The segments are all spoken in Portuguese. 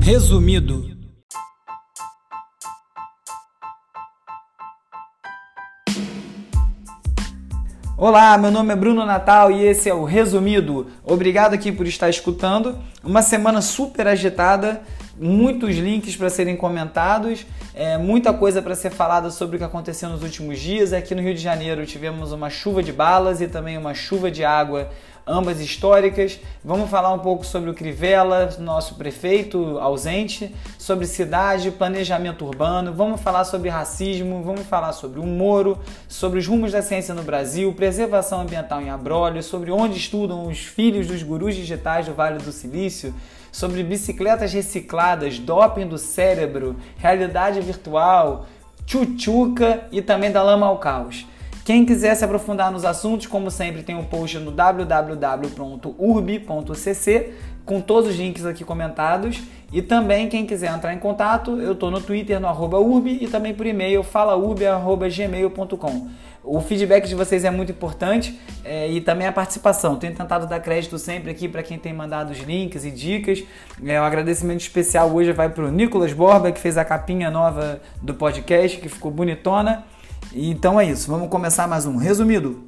Resumido. Olá, meu nome é Bruno Natal e esse é o Resumido. Obrigado aqui por estar escutando. Uma semana super agitada, muitos links para serem comentados, é, muita coisa para ser falada sobre o que aconteceu nos últimos dias. Aqui no Rio de Janeiro tivemos uma chuva de balas e também uma chuva de água ambas históricas. Vamos falar um pouco sobre o Crivella, nosso prefeito ausente, sobre cidade, planejamento urbano, vamos falar sobre racismo, vamos falar sobre o Moro, sobre os rumos da ciência no Brasil, preservação ambiental em Abrolho, sobre onde estudam os filhos dos gurus digitais do Vale do Silício, sobre bicicletas recicladas, doping do cérebro, realidade virtual, tchutchuca e também da lama ao caos. Quem quiser se aprofundar nos assuntos, como sempre, tem um post no www.urb.cc com todos os links aqui comentados. E também, quem quiser entrar em contato, eu estou no Twitter, no urb, e também por e-mail, falaurb.gmail.com. O feedback de vocês é muito importante é, e também a participação. Tenho tentado dar crédito sempre aqui para quem tem mandado os links e dicas. É, um agradecimento especial hoje vai para o Nicolas Borba, que fez a capinha nova do podcast, que ficou bonitona. Então é isso, vamos começar mais um resumido.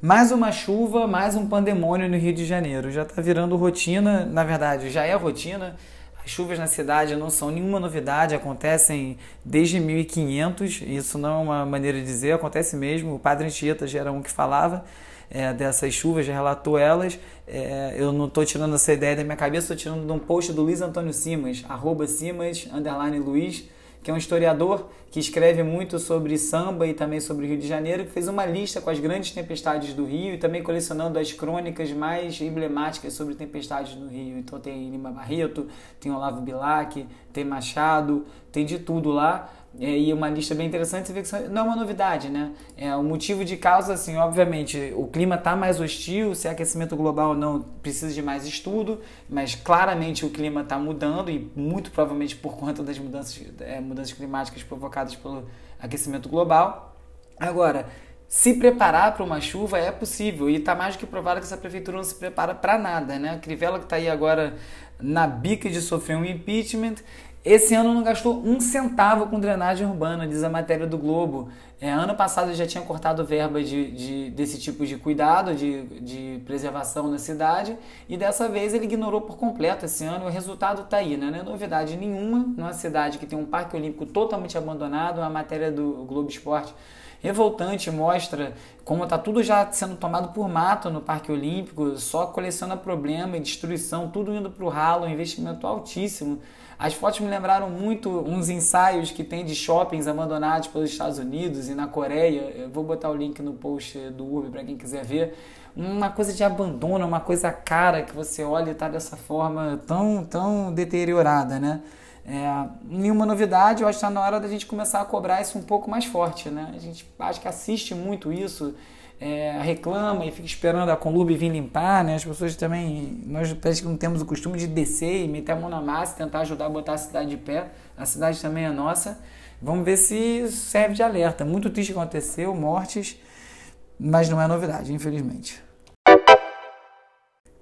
Mais uma chuva, mais um pandemônio no Rio de Janeiro. Já está virando rotina, na verdade, já é rotina. As chuvas na cidade não são nenhuma novidade, acontecem desde 1500. Isso não é uma maneira de dizer, acontece mesmo. O padre Anchieta já era um que falava é, dessas chuvas, já relatou elas. É, eu não estou tirando essa ideia da minha cabeça, estou tirando de um post do Luiz Antônio Simas, arroba Simas, underline Luiz, que é um historiador que escreve muito sobre samba e também sobre o Rio de Janeiro, que fez uma lista com as grandes tempestades do Rio e também colecionando as crônicas mais emblemáticas sobre tempestades no Rio. Então tem Lima Barreto, tem Olavo Bilac, tem Machado, tem de tudo lá. É, e uma lista bem interessante, você vê que não é uma novidade, né? É, o motivo de causa, assim, obviamente, o clima está mais hostil, se é aquecimento global ou não, precisa de mais estudo, mas claramente o clima está mudando e muito provavelmente por conta das mudanças, é, mudanças climáticas provocadas pelo aquecimento global. Agora, se preparar para uma chuva é possível e está mais do que provado que essa prefeitura não se prepara para nada, né? A Crivella que está aí agora na bica de sofrer um impeachment esse ano não gastou um centavo com drenagem urbana, diz a matéria do Globo. É, ano passado já tinha cortado verba de, de, desse tipo de cuidado, de, de preservação na cidade, e dessa vez ele ignorou por completo esse ano. O resultado está aí, né? não é novidade nenhuma numa cidade que tem um parque olímpico totalmente abandonado. A matéria do Globo Esporte revoltante mostra como está tudo já sendo tomado por mato no Parque Olímpico, só coleciona problema e destruição, tudo indo para o ralo, um investimento altíssimo. As fotos me lembraram muito uns ensaios que tem de shoppings abandonados pelos Estados Unidos e na Coreia. Eu vou botar o link no post do Urb para quem quiser ver. Uma coisa de abandono, uma coisa cara que você olha e está dessa forma tão, tão deteriorada, né? É, nenhuma novidade, eu acho que está na hora da gente começar a cobrar isso um pouco mais forte, né? A gente acho que assiste muito isso é, reclama e fica esperando a Conlube vir limpar, né? As pessoas também, nós parece que não temos o costume de descer e meter a mão na massa, tentar ajudar a botar a cidade de pé. A cidade também é nossa. Vamos ver se serve de alerta. Muito triste aconteceu, mortes, mas não é novidade, infelizmente.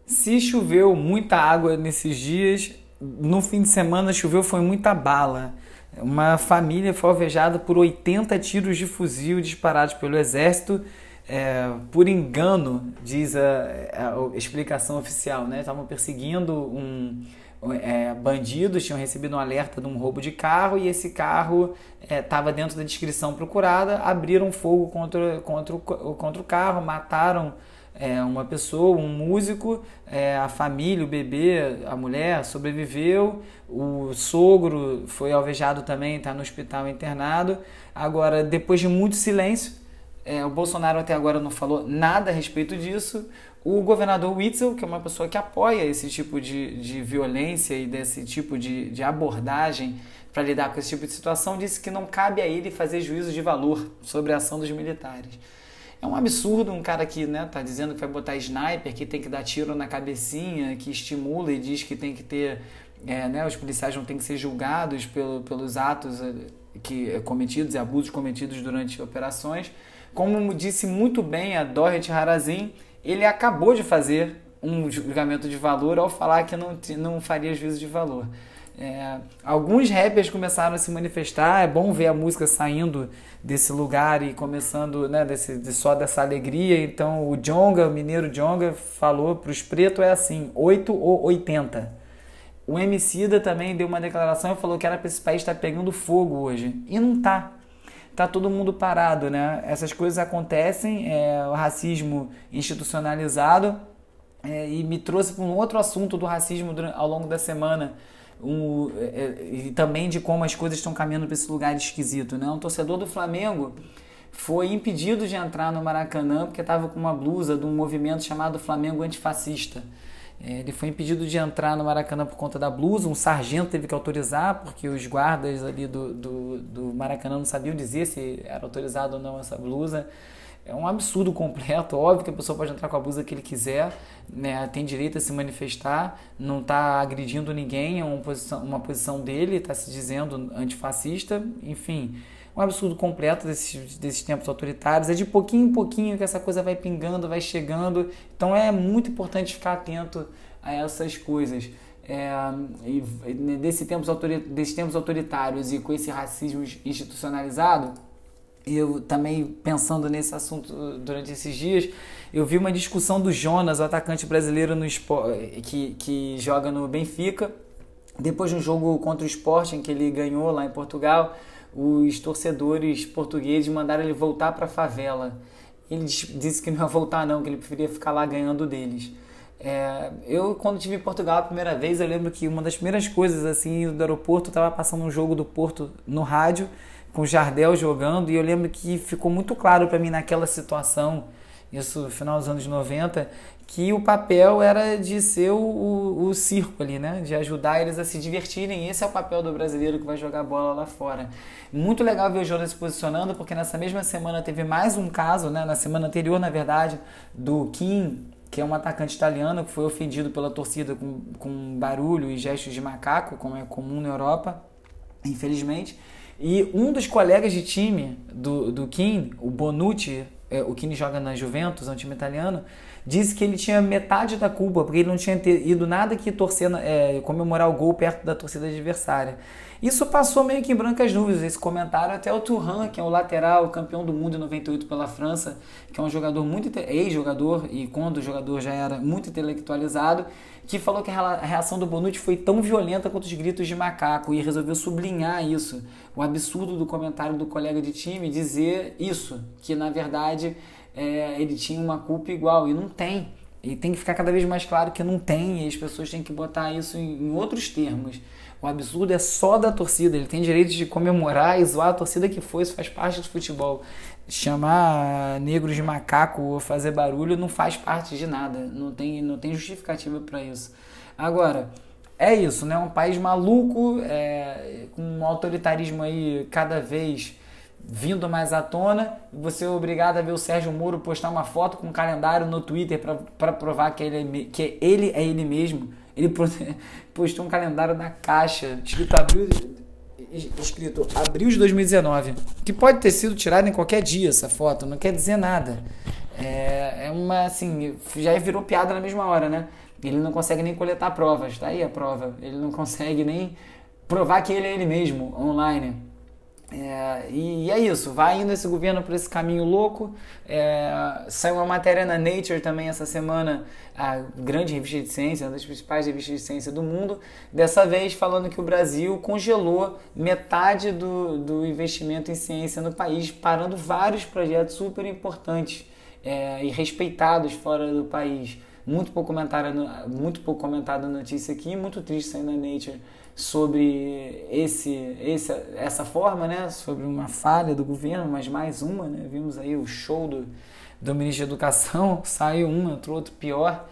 Se choveu muita água nesses dias, no fim de semana choveu foi muita bala. Uma família foi alvejada por 80 tiros de fuzil disparados pelo exército é, por engano, diz a, a, explicação oficial, né? Estavam perseguindo um é, tinham recebido um alerta de um roubo de carro e esse carro estava é, dentro da descrição procurada, abriram fogo contra, contra, o, contra o carro, mataram é, uma pessoa, um músico, é, a família, o bebê, a mulher sobreviveu, o sogro foi alvejado também, está no hospital internado. Agora, depois de muito silêncio, é, o Bolsonaro até agora não falou nada a respeito disso. O governador Witzel, que é uma pessoa que apoia esse tipo de, de violência e desse tipo de, de abordagem para lidar com esse tipo de situação, disse que não cabe a ele fazer juízo de valor sobre a ação dos militares. É um absurdo um cara que né, tá dizendo que vai botar sniper, que tem que dar tiro na cabecinha, que estimula e diz que tem que ter. É, né, os policiais não têm que ser julgados pelo, pelos atos é, que, cometidos e abusos cometidos durante operações Como disse muito bem a Dorothy Harazin, ele acabou de fazer um julgamento de valor ao falar que não, não faria juízo de valor. É, alguns rappers começaram a se manifestar, é bom ver a música saindo desse lugar e começando né, desse, de, só dessa alegria. Então o Jonga, o mineiro Jonga, falou para os pretos é assim, 8 ou 80. O Emicida também deu uma declaração e falou que era para esse país estar tá pegando fogo hoje. E não tá. Tá todo mundo parado, né? Essas coisas acontecem, é, o racismo institucionalizado, é, e me trouxe para um outro assunto do racismo ao longo da semana um, é, é, e também de como as coisas estão caminhando para esse lugar esquisito. Né? Um torcedor do Flamengo foi impedido de entrar no Maracanã porque estava com uma blusa de um movimento chamado Flamengo Antifascista. Ele foi impedido de entrar no Maracanã por conta da blusa, um sargento teve que autorizar, porque os guardas ali do, do, do Maracanã não sabiam dizer se era autorizado ou não essa blusa. É um absurdo completo, óbvio que a pessoa pode entrar com a blusa que ele quiser, né, tem direito a se manifestar, não está agredindo ninguém, é uma posição, uma posição dele, está se dizendo antifascista, enfim, um absurdo completo desses, desses tempos autoritários. É de pouquinho em pouquinho que essa coisa vai pingando, vai chegando, então é muito importante ficar atento a essas coisas. É, e desse tempos, desses tempos autoritários e com esse racismo institucionalizado, eu também pensando nesse assunto durante esses dias, eu vi uma discussão do Jonas, o atacante brasileiro no que, que joga no Benfica. Depois de um jogo contra o Sporting que ele ganhou lá em Portugal, os torcedores portugueses mandaram ele voltar para a favela. Ele disse que não ia voltar não, que ele preferia ficar lá ganhando deles. É, eu, quando estive em Portugal a primeira vez, eu lembro que uma das primeiras coisas, assim, do aeroporto, estava passando um jogo do Porto no rádio, com o Jardel jogando, e eu lembro que ficou muito claro para mim naquela situação, isso final dos anos 90, que o papel era de ser o, o, o, circo ali, né? De ajudar eles a se divertirem. Esse é o papel do brasileiro que vai jogar bola lá fora. Muito legal ver o Jonas se posicionando, porque nessa mesma semana teve mais um caso, né? Na semana anterior, na verdade, do Kim, que é um atacante italiano que foi ofendido pela torcida com, com barulho e gestos de macaco, como é comum na Europa, infelizmente. E um dos colegas de time do, do Kim, o Bonucci, é, o Kim joga na Juventus, é um time italiano, disse que ele tinha metade da culpa, porque ele não tinha ido nada que torcer, é, comemorar o gol perto da torcida adversária. Isso passou meio que em brancas nuvens, esse comentário, até o Turan, que é o lateral, campeão do mundo em 98 pela França, que é um jogador muito ex-jogador e quando o jogador já era muito intelectualizado, que falou que a reação do Bonucci foi tão violenta quanto os gritos de macaco e resolveu sublinhar isso, o absurdo do comentário do colega de time dizer isso, que na verdade é, ele tinha uma culpa igual e não tem. E tem que ficar cada vez mais claro que não tem e as pessoas têm que botar isso em, em outros termos. O absurdo é só da torcida. Ele tem direito de comemorar e zoar a torcida que foi. Isso faz parte do futebol. Chamar negros de macaco ou fazer barulho não faz parte de nada. Não tem, não tem justificativa para isso. Agora, é isso, né? Um país maluco, é, com um autoritarismo aí cada vez vindo mais à tona. Você é obrigado a ver o Sérgio Moro postar uma foto com um calendário no Twitter para provar que ele, é, que ele é ele mesmo ele postou um calendário na caixa, escrito abril, escrito abril de 2019, que pode ter sido tirado em qualquer dia essa foto, não quer dizer nada. É, é uma, assim, já virou piada na mesma hora, né? Ele não consegue nem coletar provas, tá aí a prova. Ele não consegue nem provar que ele é ele mesmo online. É, e, é isso, vai indo esse governo por esse caminho louco. É, saiu uma matéria na Nature também essa semana, a grande revista de ciência, uma das principais revistas de ciência do mundo, dessa vez falando que o Brasil congelou metade do, do investimento em ciência no país, parando vários projetos super importantes é, e respeitados fora do país. Muito pouco comentada, muito pouco comentada a notícia aqui, muito triste sair na Nature sobre esse, esse, essa forma, né? sobre uma falha do governo, mas mais uma. Né? Vimos aí o show do, do ministro da Educação, saiu um, entrou outro pior.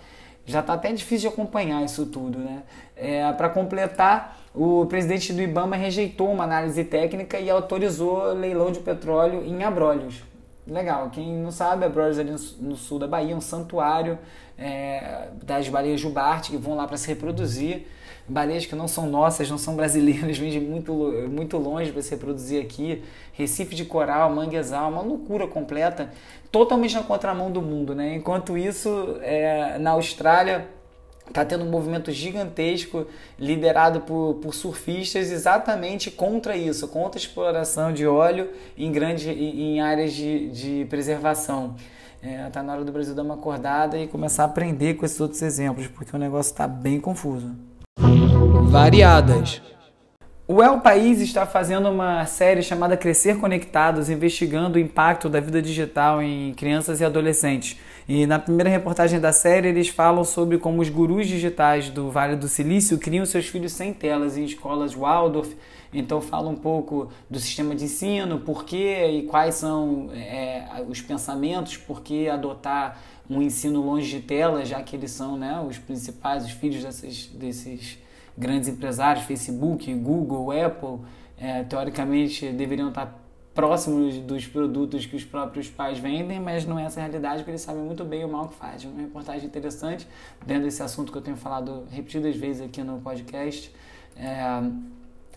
Já está até difícil de acompanhar isso tudo. Né? É, Para completar, o presidente do IBAMA rejeitou uma análise técnica e autorizou leilão de petróleo em abrolhos. legal. Quem não sabe, a Brothers ali no, sul da Bahia, um santuário é, das baleias jubarte que vão lá para se reproduzir. Baleias que não são nossas, não são brasileiras, vêm de muito, muito longe para se reproduzir aqui. Recife de coral, manguezal, uma loucura completa, totalmente na contramão do mundo. Né? Enquanto isso, é, na Austrália está tendo um movimento gigantesco liderado por, por, surfistas exatamente contra isso, contra a exploração de óleo em, grande, em áreas de, de preservação. É, tá na hora do Brasil dar uma acordada e começar a aprender com esses outros exemplos, porque o negócio está bem confuso. Variadas. O El País está fazendo uma série chamada Crescer Conectados, investigando o impacto da vida digital em crianças e adolescentes. E na primeira reportagem da série, eles falam sobre como os gurus digitais do Vale do Silício criam seus filhos sem telas em escolas Waldorf. Então, fala um pouco do sistema de ensino, por que e quais são é, os pensamentos, por que adotar um ensino longe de telas, já que eles são né, os principais, os filhos desses, desses grandes empresários, Facebook, Google, Apple, é, teoricamente deveriam estar próximos dos produtos que os próprios pais vendem, mas não é essa a realidade, porque eles sabem muito bem o mal que faz. Uma reportagem interessante dentro desse assunto que eu tenho falado repetidas vezes aqui no podcast. É,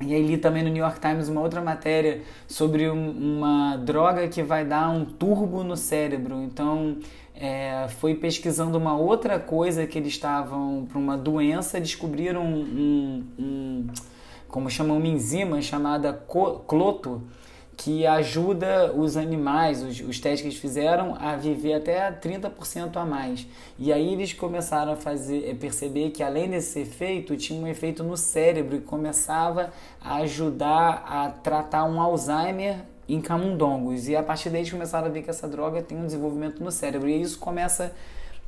e aí li também no New York Times uma outra matéria sobre um, uma droga que vai dar um turbo no cérebro. Então, é, foi pesquisando uma outra coisa que eles estavam para uma doença, descobriram um, um, um como chamam, uma enzima chamada cloto, que ajuda os animais, os, os testes que eles fizeram, a viver até 30% a mais. E aí eles começaram a fazer, é, perceber que além desse efeito, tinha um efeito no cérebro e começava a ajudar a tratar um Alzheimer em camundongos. E a partir daí eles começaram a ver que essa droga tem um desenvolvimento no cérebro. E isso começa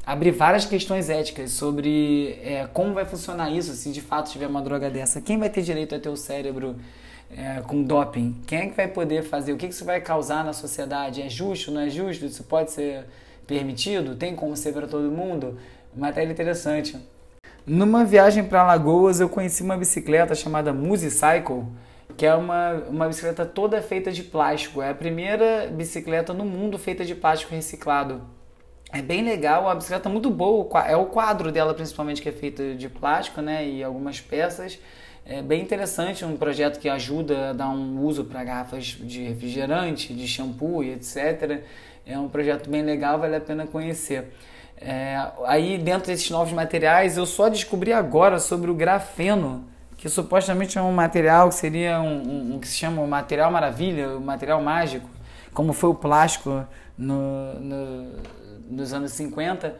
abrir várias questões éticas sobre é, como vai funcionar isso se de fato tiver uma droga dessa. Quem vai ter direito a ter o cérebro é, com doping? Quem é que vai poder fazer? O que isso vai causar na sociedade? É justo? Não é justo? Isso pode ser permitido? Tem como ser para todo mundo? Matéria interessante. Numa viagem para Alagoas, eu conheci uma bicicleta chamada Musicycle, que é uma, uma bicicleta toda feita de plástico. É a primeira bicicleta no mundo feita de plástico reciclado. É bem legal, a bicicleta é muito boa, é o quadro dela principalmente que é feito de plástico, né, e algumas peças. É bem interessante, um projeto que ajuda a dar um uso para garrafas de refrigerante, de shampoo e etc. É um projeto bem legal, vale a pena conhecer. É, aí dentro desses novos materiais, eu só descobri agora sobre o grafeno, que supostamente é um material que seria um, um, um que se chama o material maravilha, o material mágico, como foi o plástico no, no, nos anos 50.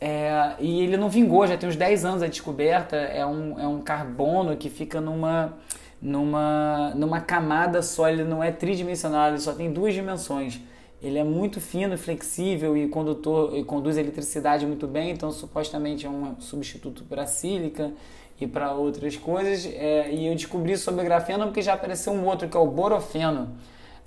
É, e ele não vingou, já tem uns 10 anos a descoberta. É um, é um carbono que fica numa, numa, numa camada só, ele não é tridimensional, ele só tem duas dimensões. Ele é muito fino, flexível e condutor e conduz eletricidade muito bem, então supostamente é um substituto para a sílica e para outras coisas. É, e eu descobri sobre o grafeno porque já apareceu um outro que é o borofeno.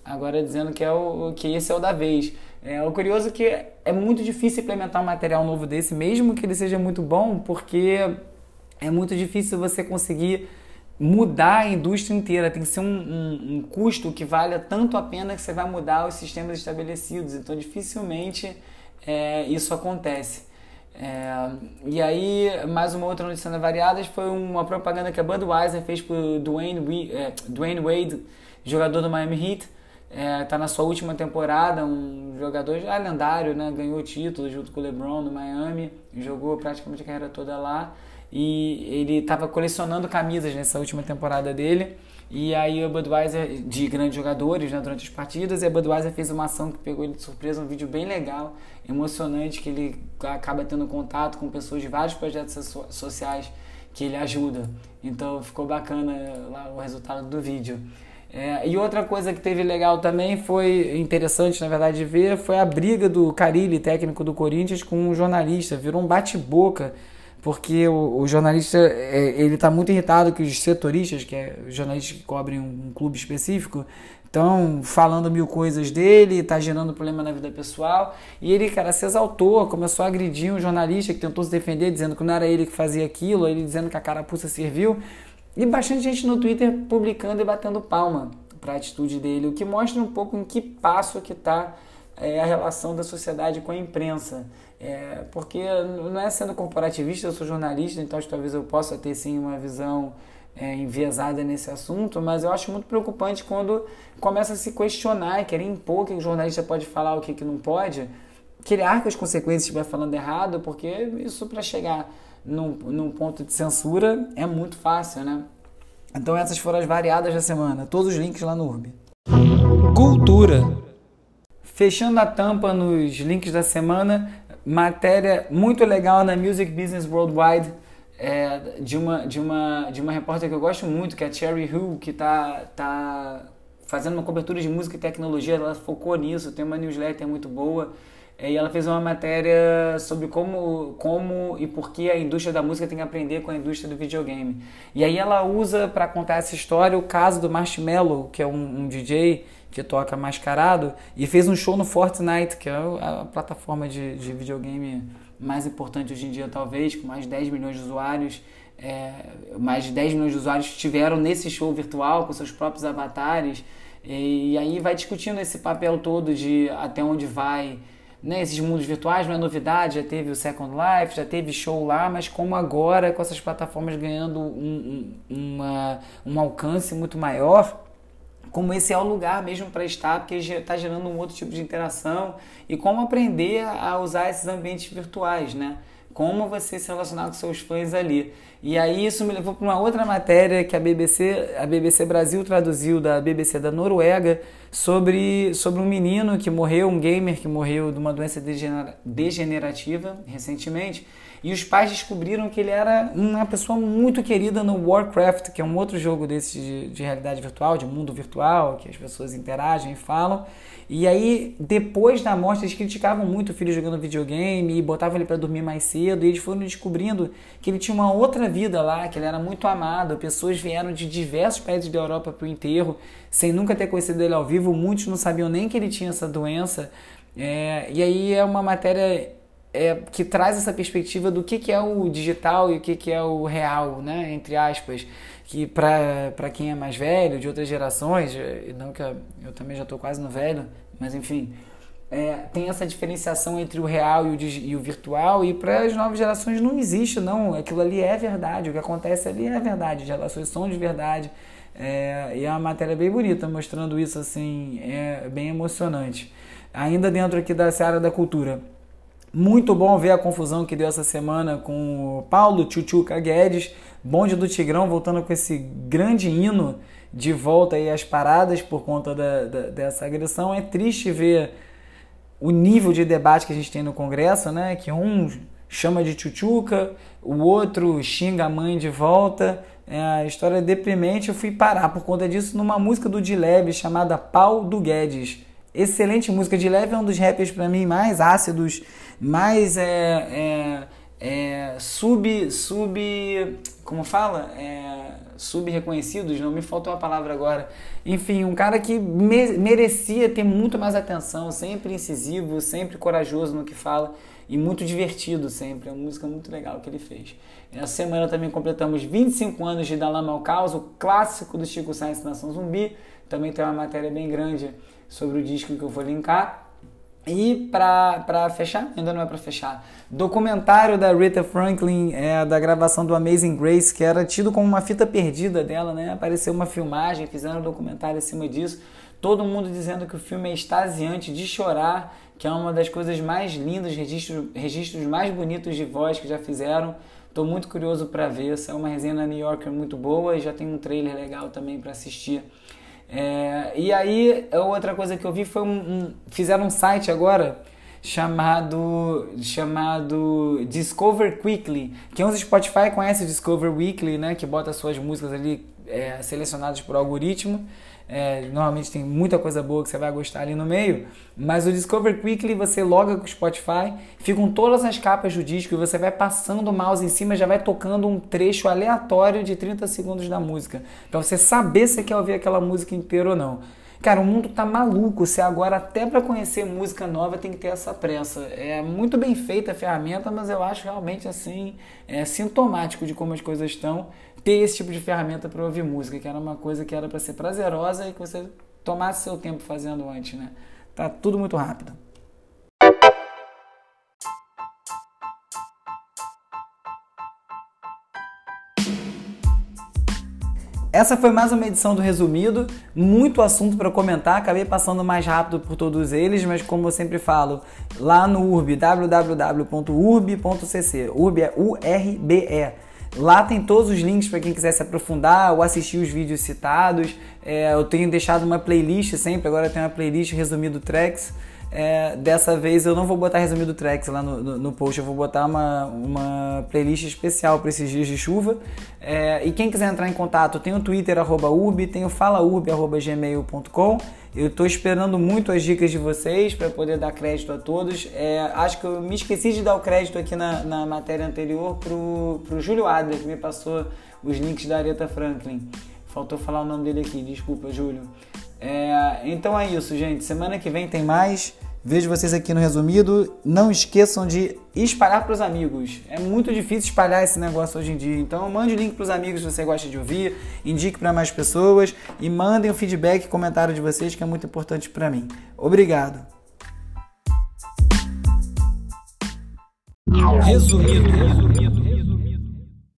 Agora dizendo que, é o, que esse é o da vez. É, o curioso é que é muito difícil implementar um material novo desse, mesmo que ele seja muito bom, porque é muito difícil você conseguir mudar a indústria inteira. Tem que ser um, um, um custo que valha tanto a pena que você vai mudar os sistemas estabelecidos. Então, dificilmente é, isso acontece. É, e aí, mais uma outra notícia na Variadas foi uma propaganda que a Budweiser fez por Dwayne, é, Dwayne Wade, jogador do Miami Heat. É, na sua última temporada, um jogador já lendário, né? ganhou título junto com o LeBron no Miami, jogou praticamente a carreira toda lá. E ele estava colecionando camisas nessa última temporada dele. E aí o Budweiser, de grandes jogadores né, durante as partidas, e a Budweiser fez uma ação que pegou ele de surpresa, um vídeo bem legal, emocionante, que ele acaba tendo contato com pessoas de vários projetos sociais que ele ajuda. Então ficou bacana lá o resultado do vídeo. É, e outra coisa que teve legal também foi interessante, na verdade, de ver foi a briga do Carilli, técnico do Corinthians, com um jornalista. Virou um bate-boca porque o, o jornalista é, ele está muito irritado que os setoristas, que é os jornalistas que cobrem um, um clube específico, estão falando mil coisas dele, está gerando problema na vida pessoal. E ele, cara, se exaltou, começou a agredir um jornalista que tentou se defender, dizendo que não era ele que fazia aquilo, ele dizendo que a carapuça serviu. E bastante gente no Twitter publicando e batendo palma para a atitude dele, o que mostra um pouco em que passo que está é a relação da sociedade com a imprensa. É, porque não é sendo corporativista, eu sou jornalista, então talvez eu possa ter sim uma visão é, enviesada nesse assunto, mas eu acho muito preocupante quando começa a se questionar querer impor que o jornalista pode falar o que, que não pode, que as consequências estiver falando errado, porque isso para chegar num, num ponto de censura é muito fácil, né? Então essas foram as variadas da semana, todos os links lá no URB. Cultura. Fechando a tampa nos links da semana, matéria muito legal na Music Business Worldwide é, de, uma, de, uma, de uma repórter que eu gosto muito, que é a Cherry Hu, que está tá fazendo uma cobertura de música e tecnologia, ela focou nisso, tem uma newsletter muito boa. E ela fez uma matéria sobre como, como e por que a indústria da música tem que aprender com a indústria do videogame. E aí ela usa para contar essa história o caso do Marshmello, que é um, um, DJ que toca mascarado, e fez um show no Fortnite, que é a plataforma de, de videogame mais importante hoje em dia, talvez, com mais de 10 milhões de usuários. É, mais de 10 milhões de usuários estiveram nesse show virtual com seus próprios avatares. E, e aí vai discutindo esse papel todo de até onde vai né, esses mundos virtuais, não é novidade, já teve o Second Life, já teve show lá, mas como agora com essas plataformas ganhando um, um, uma, um alcance muito maior, como esse é o lugar mesmo para estar, porque está gerando um outro tipo de interação e como aprender a usar esses ambientes virtuais, né? Como você se relacionar com seus fãs ali. E aí isso me levou para uma outra matéria que a BBC, a BBC Brasil traduziu da BBC da Noruega sobre, sobre um menino que morreu, um gamer que morreu de uma doença degenerativa recentemente e os pais descobriram que ele era uma pessoa muito querida no Warcraft, que é um outro jogo desse de, de realidade virtual, de mundo virtual, que as pessoas interagem e falam. E aí, depois da morte, eles criticavam muito o filho jogando videogame e botavam ele para dormir mais cedo. E eles foram descobrindo que ele tinha uma outra vida lá, que ele era muito amado. Pessoas vieram de diversos países da Europa para o enterro, sem nunca ter conhecido ele ao vivo. Muitos não sabiam nem que ele tinha essa doença. É, e aí é uma matéria é, que traz essa perspectiva do que, que é o digital e o que, que é o real, né? entre aspas. Que para quem é mais velho, de outras gerações, não que eu, eu também já estou quase no velho, mas enfim, é, tem essa diferenciação entre o real e o, e o virtual, e para as novas gerações não existe, não. Aquilo ali é verdade, o que acontece ali é verdade, as relações são de verdade. É, e é uma matéria bem bonita, mostrando isso assim, é bem emocionante. Ainda dentro aqui da seara da cultura. Muito bom ver a confusão que deu essa semana com o Paulo Tchutchuca Guedes, bonde do Tigrão, voltando com esse grande hino de volta aí às paradas por conta da, da, dessa agressão. É triste ver o nível de debate que a gente tem no Congresso, né? Que um chama de tchutchuca, o outro xinga a mãe de volta. É, a história é deprimente. Eu fui parar por conta disso numa música do Dileb chamada Pau do Guedes. Excelente música. Dileb é um dos rappers para mim mais ácidos mais é, é, é, sub, sub, como fala? É, sub-reconhecidos, não me faltou a palavra agora. Enfim, um cara que me, merecia ter muito mais atenção, sempre incisivo, sempre corajoso no que fala e muito divertido sempre. É uma música muito legal que ele fez. Essa semana também completamos 25 anos de Dalama ao Caos, o clássico do Chico Sainz Nação Zumbi. Também tem uma matéria bem grande sobre o disco que eu vou linkar. E para fechar, ainda não é para fechar, documentário da Rita Franklin, é, da gravação do Amazing Grace, que era tido como uma fita perdida dela, né? Apareceu uma filmagem, fizeram um documentário em cima disso. Todo mundo dizendo que o filme é extasiante, de chorar, que é uma das coisas mais lindas, registros, registros mais bonitos de voz que já fizeram. Estou muito curioso para ver. É uma resenha na New Yorker muito boa e já tem um trailer legal também para assistir. É, e aí, outra coisa que eu vi foi um, um, fizeram um site agora chamado chamado Discover Quickly. Quem usa Spotify conhece o Discover Weekly, né, que bota suas músicas ali é, selecionadas por algoritmo. É, normalmente tem muita coisa boa que você vai gostar ali no meio, mas o Discover Quickly você loga com o Spotify, ficam todas as capas do disco e você vai passando o mouse em cima, já vai tocando um trecho aleatório de 30 segundos da música, para você saber se quer ouvir aquela música inteira ou não. Cara, o mundo tá maluco. Você agora, até para conhecer música nova, tem que ter essa pressa. É muito bem feita a ferramenta, mas eu acho realmente assim é sintomático de como as coisas estão ter esse tipo de ferramenta para ouvir música, que era uma coisa que era para ser prazerosa e que você tomasse seu tempo fazendo antes, né? Tá tudo muito rápido. Essa foi mais uma edição do Resumido. Muito assunto para comentar. Acabei passando mais rápido por todos eles, mas como eu sempre falo, lá no URB, www.urb.cc. URB é U-R-B-E. Lá tem todos os links para quem quiser se aprofundar ou assistir os vídeos citados. É, eu tenho deixado uma playlist sempre, agora tem uma playlist resumido tracks. É, dessa vez eu não vou botar resumido tracks lá no, no, no post, eu vou botar uma, uma playlist especial para esses dias de chuva. É, e quem quiser entrar em contato, tem o Twitter, arroba urb, tem o falaurb, arroba gmail.com. Eu estou esperando muito as dicas de vocês para poder dar crédito a todos. É, acho que eu me esqueci de dar o crédito aqui na, na matéria anterior pro, pro Júlio Adler, que me passou os links da Aretha Franklin. Faltou falar o nome dele aqui, desculpa, Júlio. É, então é isso, gente. Semana que vem tem mais. Vejo vocês aqui no resumido. Não esqueçam de espalhar para os amigos. É muito difícil espalhar esse negócio hoje em dia. Então mande o link para os amigos se você gosta de ouvir, indique para mais pessoas e mandem o feedback e comentário de vocês que é muito importante para mim. Obrigado. Resumido. resumido.